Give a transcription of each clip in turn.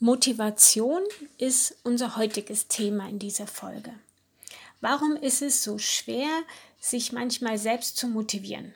Motivation ist unser heutiges Thema in dieser Folge. Warum ist es so schwer, sich manchmal selbst zu motivieren?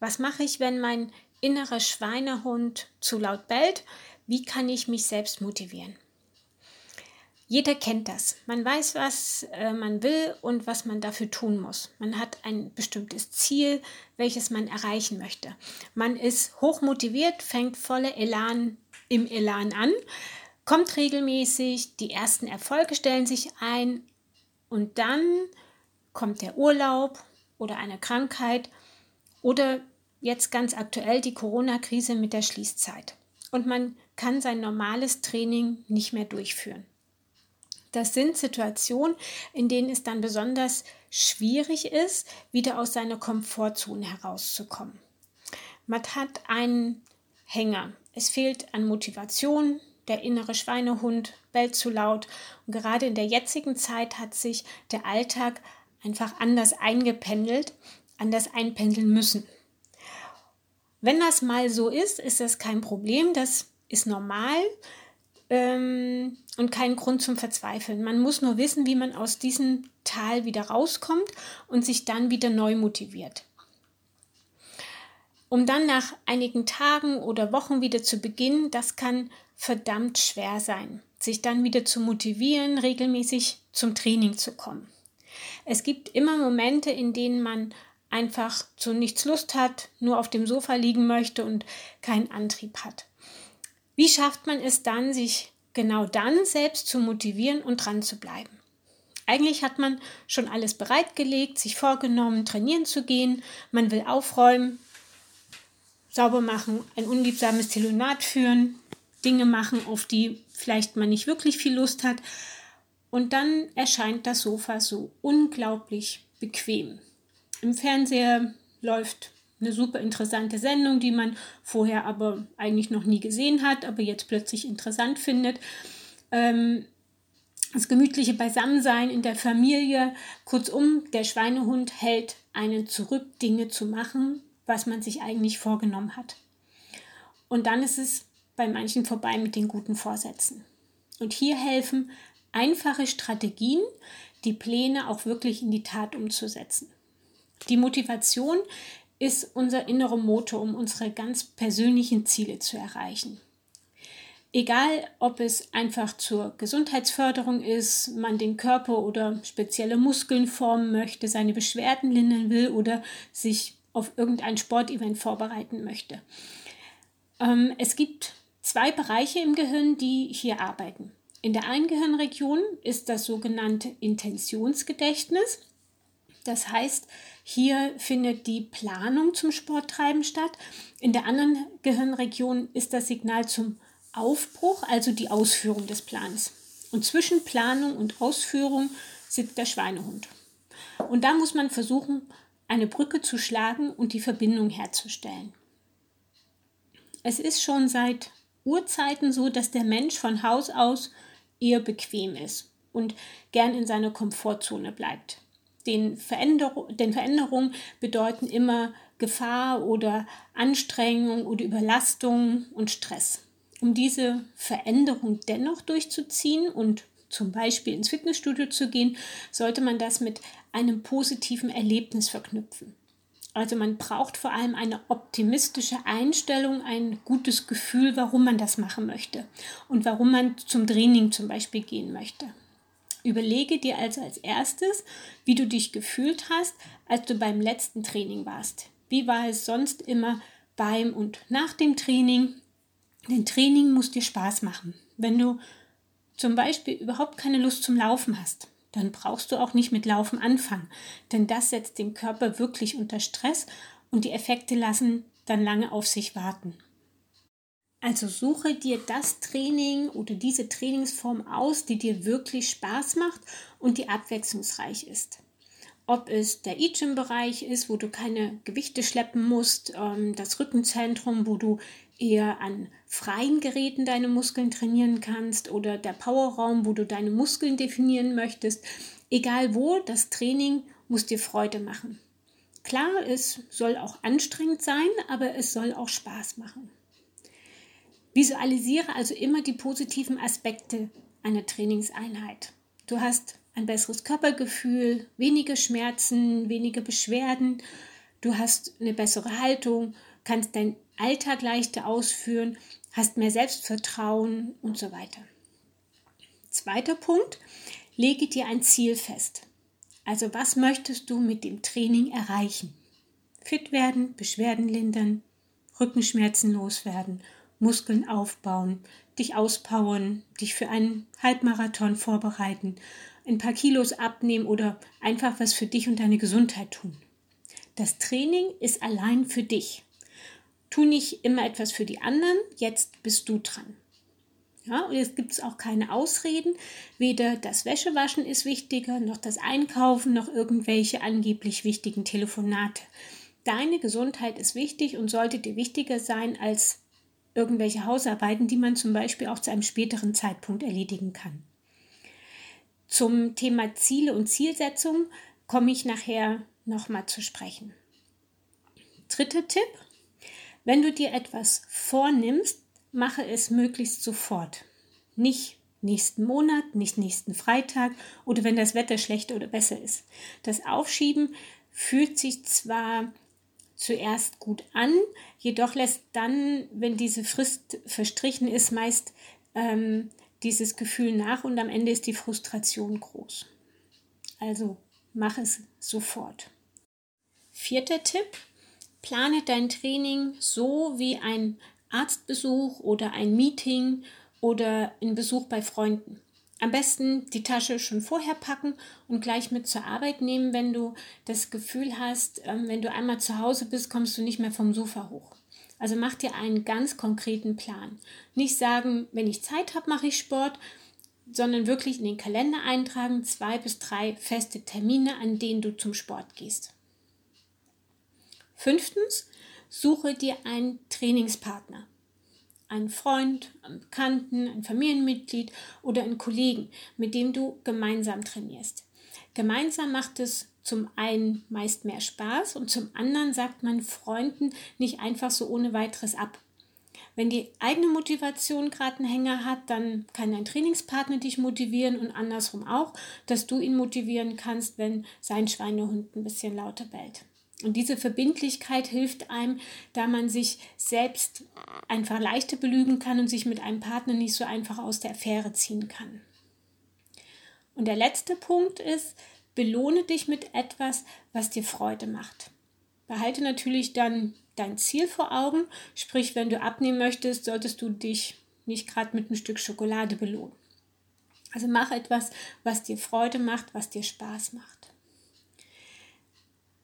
Was mache ich, wenn mein innerer Schweinehund zu laut bellt? Wie kann ich mich selbst motivieren? Jeder kennt das. Man weiß, was äh, man will und was man dafür tun muss. Man hat ein bestimmtes Ziel, welches man erreichen möchte. Man ist hoch motiviert, fängt voller Elan im Elan an, kommt regelmäßig, die ersten Erfolge stellen sich ein und dann kommt der Urlaub oder eine Krankheit oder jetzt ganz aktuell die Corona-Krise mit der Schließzeit. Und man kann sein normales Training nicht mehr durchführen. Das sind Situationen, in denen es dann besonders schwierig ist, wieder aus seiner Komfortzone herauszukommen. Man hat einen Hänger. Es fehlt an Motivation, der innere Schweinehund bellt zu laut. Und gerade in der jetzigen Zeit hat sich der Alltag einfach anders eingependelt, anders einpendeln müssen. Wenn das mal so ist, ist das kein Problem, das ist normal ähm, und kein Grund zum Verzweifeln. Man muss nur wissen, wie man aus diesem Tal wieder rauskommt und sich dann wieder neu motiviert um dann nach einigen Tagen oder Wochen wieder zu beginnen, das kann verdammt schwer sein, sich dann wieder zu motivieren, regelmäßig zum Training zu kommen. Es gibt immer Momente, in denen man einfach zu nichts Lust hat, nur auf dem Sofa liegen möchte und keinen Antrieb hat. Wie schafft man es dann, sich genau dann selbst zu motivieren und dran zu bleiben? Eigentlich hat man schon alles bereitgelegt, sich vorgenommen, trainieren zu gehen, man will aufräumen, sauber machen, ein unliebsames Telefonat führen, Dinge machen, auf die vielleicht man nicht wirklich viel Lust hat. Und dann erscheint das Sofa so unglaublich bequem. Im Fernseher läuft eine super interessante Sendung, die man vorher aber eigentlich noch nie gesehen hat, aber jetzt plötzlich interessant findet. Ähm, das gemütliche Beisammensein in der Familie, kurzum, der Schweinehund hält einen zurück, Dinge zu machen, was man sich eigentlich vorgenommen hat. Und dann ist es bei manchen vorbei mit den guten Vorsätzen. Und hier helfen einfache Strategien, die Pläne auch wirklich in die Tat umzusetzen. Die Motivation ist unser innerer Motor, um unsere ganz persönlichen Ziele zu erreichen. Egal, ob es einfach zur Gesundheitsförderung ist, man den Körper oder spezielle Muskeln formen möchte, seine Beschwerden lindern will oder sich auf irgendein Sportevent vorbereiten möchte. Ähm, es gibt zwei Bereiche im Gehirn, die hier arbeiten. In der einen Gehirnregion ist das sogenannte Intentionsgedächtnis. Das heißt, hier findet die Planung zum Sporttreiben statt. In der anderen Gehirnregion ist das Signal zum Aufbruch, also die Ausführung des Plans. Und zwischen Planung und Ausführung sitzt der Schweinehund. Und da muss man versuchen, eine Brücke zu schlagen und die Verbindung herzustellen. Es ist schon seit Urzeiten so, dass der Mensch von Haus aus eher bequem ist und gern in seiner Komfortzone bleibt. Den, Veränder den Veränderungen bedeuten immer Gefahr oder Anstrengung oder Überlastung und Stress. Um diese Veränderung dennoch durchzuziehen und zum Beispiel ins Fitnessstudio zu gehen, sollte man das mit einem positiven Erlebnis verknüpfen. Also man braucht vor allem eine optimistische Einstellung, ein gutes Gefühl, warum man das machen möchte und warum man zum Training zum Beispiel gehen möchte. Überlege dir also als erstes, wie du dich gefühlt hast, als du beim letzten Training warst. Wie war es sonst immer beim und nach dem Training? Denn Training muss dir Spaß machen. Wenn du zum Beispiel überhaupt keine Lust zum Laufen hast, dann brauchst du auch nicht mit Laufen anfangen, denn das setzt den Körper wirklich unter Stress und die Effekte lassen dann lange auf sich warten. Also suche dir das Training oder diese Trainingsform aus, die dir wirklich Spaß macht und die abwechslungsreich ist. Ob es der E-Gym-Bereich ist, wo du keine Gewichte schleppen musst, ähm, das Rückenzentrum, wo du eher an freien Geräten deine Muskeln trainieren kannst oder der Powerraum, wo du deine Muskeln definieren möchtest. Egal wo, das Training muss dir Freude machen. Klar, es soll auch anstrengend sein, aber es soll auch Spaß machen. Visualisiere also immer die positiven Aspekte einer Trainingseinheit. Du hast ein besseres Körpergefühl, weniger Schmerzen, weniger Beschwerden, du hast eine bessere Haltung, kannst deinen Alltag leichter ausführen, hast mehr Selbstvertrauen und so weiter. Zweiter Punkt, lege dir ein Ziel fest. Also was möchtest du mit dem Training erreichen? Fit werden, Beschwerden lindern, Rückenschmerzen loswerden, Muskeln aufbauen, dich auspowern, dich für einen Halbmarathon vorbereiten, ein paar Kilos abnehmen oder einfach was für dich und deine Gesundheit tun. Das Training ist allein für dich. Tu nicht immer etwas für die anderen, jetzt bist du dran. Ja, und jetzt gibt es auch keine Ausreden. Weder das Wäschewaschen ist wichtiger, noch das Einkaufen, noch irgendwelche angeblich wichtigen Telefonate. Deine Gesundheit ist wichtig und sollte dir wichtiger sein als irgendwelche Hausarbeiten, die man zum Beispiel auch zu einem späteren Zeitpunkt erledigen kann. Zum Thema Ziele und Zielsetzung komme ich nachher nochmal zu sprechen. Dritter Tipp, wenn du dir etwas vornimmst, mache es möglichst sofort. Nicht nächsten Monat, nicht nächsten Freitag oder wenn das Wetter schlechter oder besser ist. Das Aufschieben fühlt sich zwar zuerst gut an, jedoch lässt dann, wenn diese Frist verstrichen ist, meist ähm, dieses Gefühl nach und am Ende ist die Frustration groß. Also mach es sofort. Vierter Tipp, plane dein Training so wie ein Arztbesuch oder ein Meeting oder ein Besuch bei Freunden. Am besten die Tasche schon vorher packen und gleich mit zur Arbeit nehmen, wenn du das Gefühl hast, ähm, wenn du einmal zu Hause bist, kommst du nicht mehr vom Sofa hoch. Also mach dir einen ganz konkreten Plan. Nicht sagen, wenn ich Zeit habe, mache ich Sport, sondern wirklich in den Kalender eintragen, zwei bis drei feste Termine, an denen du zum Sport gehst. Fünftens, Suche dir einen Trainingspartner. Einen Freund, einen Bekannten, ein Familienmitglied oder einen Kollegen, mit dem du gemeinsam trainierst. Gemeinsam macht es zum einen meist mehr Spaß und zum anderen sagt man Freunden nicht einfach so ohne weiteres ab. Wenn die eigene Motivation gerade einen Hänger hat, dann kann dein Trainingspartner dich motivieren und andersrum auch, dass du ihn motivieren kannst, wenn sein Schweinehund ein bisschen lauter bellt. Und diese Verbindlichkeit hilft einem, da man sich selbst einfach leichter belügen kann und sich mit einem Partner nicht so einfach aus der Affäre ziehen kann. Und der letzte Punkt ist, belohne dich mit etwas, was dir Freude macht. Behalte natürlich dann dein Ziel vor Augen, sprich, wenn du abnehmen möchtest, solltest du dich nicht gerade mit einem Stück Schokolade belohnen. Also mach etwas, was dir Freude macht, was dir Spaß macht.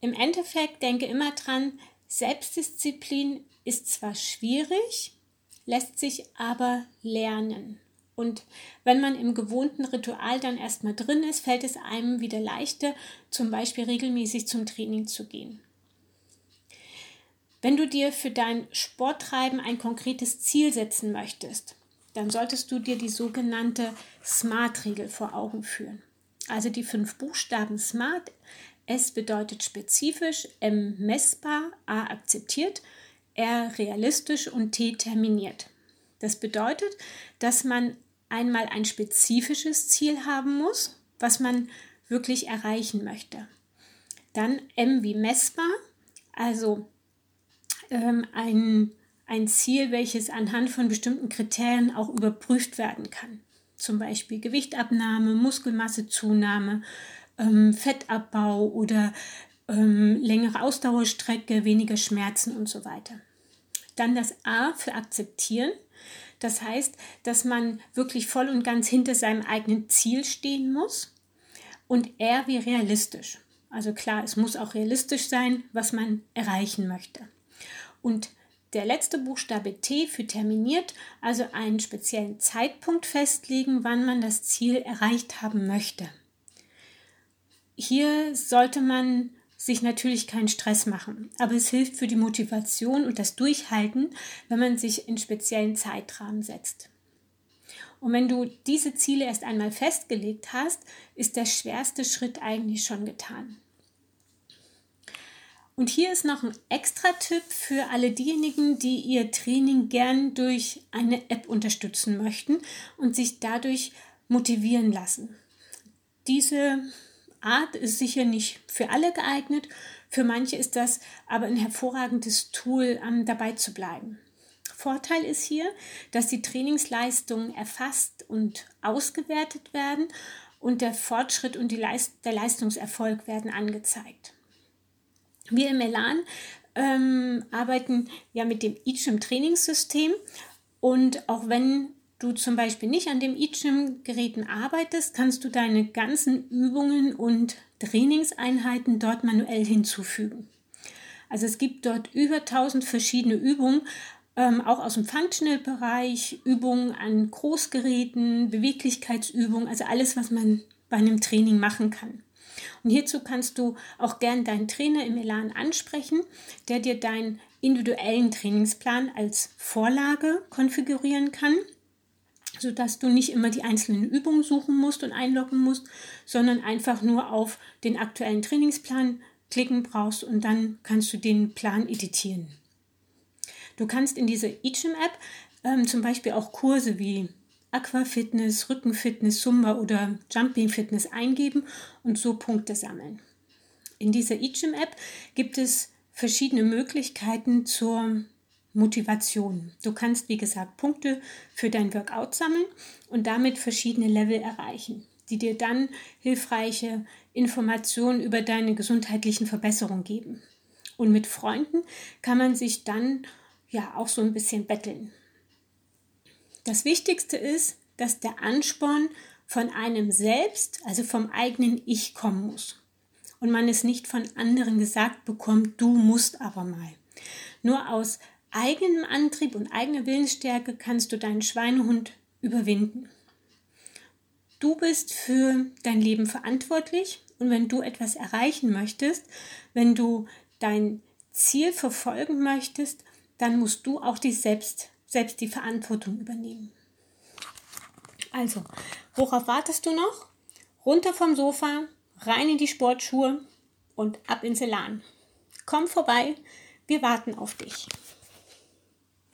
Im Endeffekt denke immer dran, Selbstdisziplin ist zwar schwierig, lässt sich aber lernen. Und wenn man im gewohnten Ritual dann erstmal drin ist, fällt es einem wieder leichter, zum Beispiel regelmäßig zum Training zu gehen. Wenn du dir für dein Sporttreiben ein konkretes Ziel setzen möchtest, dann solltest du dir die sogenannte SMART-Regel vor Augen führen. Also die fünf Buchstaben SMART S bedeutet spezifisch, M messbar, A akzeptiert, R realistisch und T terminiert. Das bedeutet, dass man einmal ein spezifisches Ziel haben muss, was man wirklich erreichen möchte. Dann M wie messbar, also ähm, ein, ein Ziel, welches anhand von bestimmten Kriterien auch überprüft werden kann. Zum Beispiel Gewichtabnahme, Muskelmassezunahme, ähm, Fettabbau oder ähm, längere Ausdauerstrecke, weniger Schmerzen und so weiter. Dann das A für akzeptieren. Das heißt, dass man wirklich voll und ganz hinter seinem eigenen Ziel stehen muss. Und R wie realistisch. Also klar, es muss auch realistisch sein, was man erreichen möchte. Und der letzte Buchstabe T für terminiert, also einen speziellen Zeitpunkt festlegen, wann man das Ziel erreicht haben möchte. Hier sollte man sich natürlich keinen Stress machen, aber es hilft für die Motivation und das Durchhalten, wenn man sich in speziellen Zeitrahmen setzt. Und wenn du diese Ziele erst einmal festgelegt hast, ist der schwerste Schritt eigentlich schon getan. Und hier ist noch ein extra Tipp für alle diejenigen, die ihr Training gern durch eine App unterstützen möchten und sich dadurch motivieren lassen. Diese Art ist sicher nicht für alle geeignet. Für manche ist das aber ein hervorragendes Tool, um dabei zu bleiben. Vorteil ist hier, dass die Trainingsleistungen erfasst und ausgewertet werden und der Fortschritt und Leist der Leistungserfolg werden angezeigt. Wir im Elan ähm, arbeiten ja mit dem eGym Trainingssystem und auch wenn du zum Beispiel nicht an dem eGym Geräten arbeitest, kannst du deine ganzen Übungen und Trainingseinheiten dort manuell hinzufügen. Also es gibt dort über 1000 verschiedene Übungen, ähm, auch aus dem Functional-Bereich, Übungen an Großgeräten, Beweglichkeitsübungen, also alles, was man bei einem Training machen kann. Und hierzu kannst du auch gern deinen Trainer im Elan ansprechen, der dir deinen individuellen Trainingsplan als Vorlage konfigurieren kann, sodass du nicht immer die einzelnen Übungen suchen musst und einloggen musst, sondern einfach nur auf den aktuellen Trainingsplan klicken brauchst und dann kannst du den Plan editieren. Du kannst in dieser eGym-App ähm, zum Beispiel auch Kurse wie Aquafitness, Rückenfitness, Zumba oder Jumping Fitness eingeben und so Punkte sammeln. In dieser eGym-App gibt es verschiedene Möglichkeiten zur Motivation. Du kannst, wie gesagt, Punkte für dein Workout sammeln und damit verschiedene Level erreichen, die dir dann hilfreiche Informationen über deine gesundheitlichen Verbesserungen geben. Und mit Freunden kann man sich dann ja auch so ein bisschen betteln. Das Wichtigste ist, dass der Ansporn von einem selbst, also vom eigenen Ich kommen muss. Und man es nicht von anderen gesagt bekommt, du musst aber mal. Nur aus eigenem Antrieb und eigener Willensstärke kannst du deinen Schweinehund überwinden. Du bist für dein Leben verantwortlich und wenn du etwas erreichen möchtest, wenn du dein Ziel verfolgen möchtest, dann musst du auch die selbst, selbst die Verantwortung übernehmen. Also, worauf wartest du noch? Runter vom Sofa, rein in die Sportschuhe und ab ins Elan. Komm vorbei, wir warten auf dich.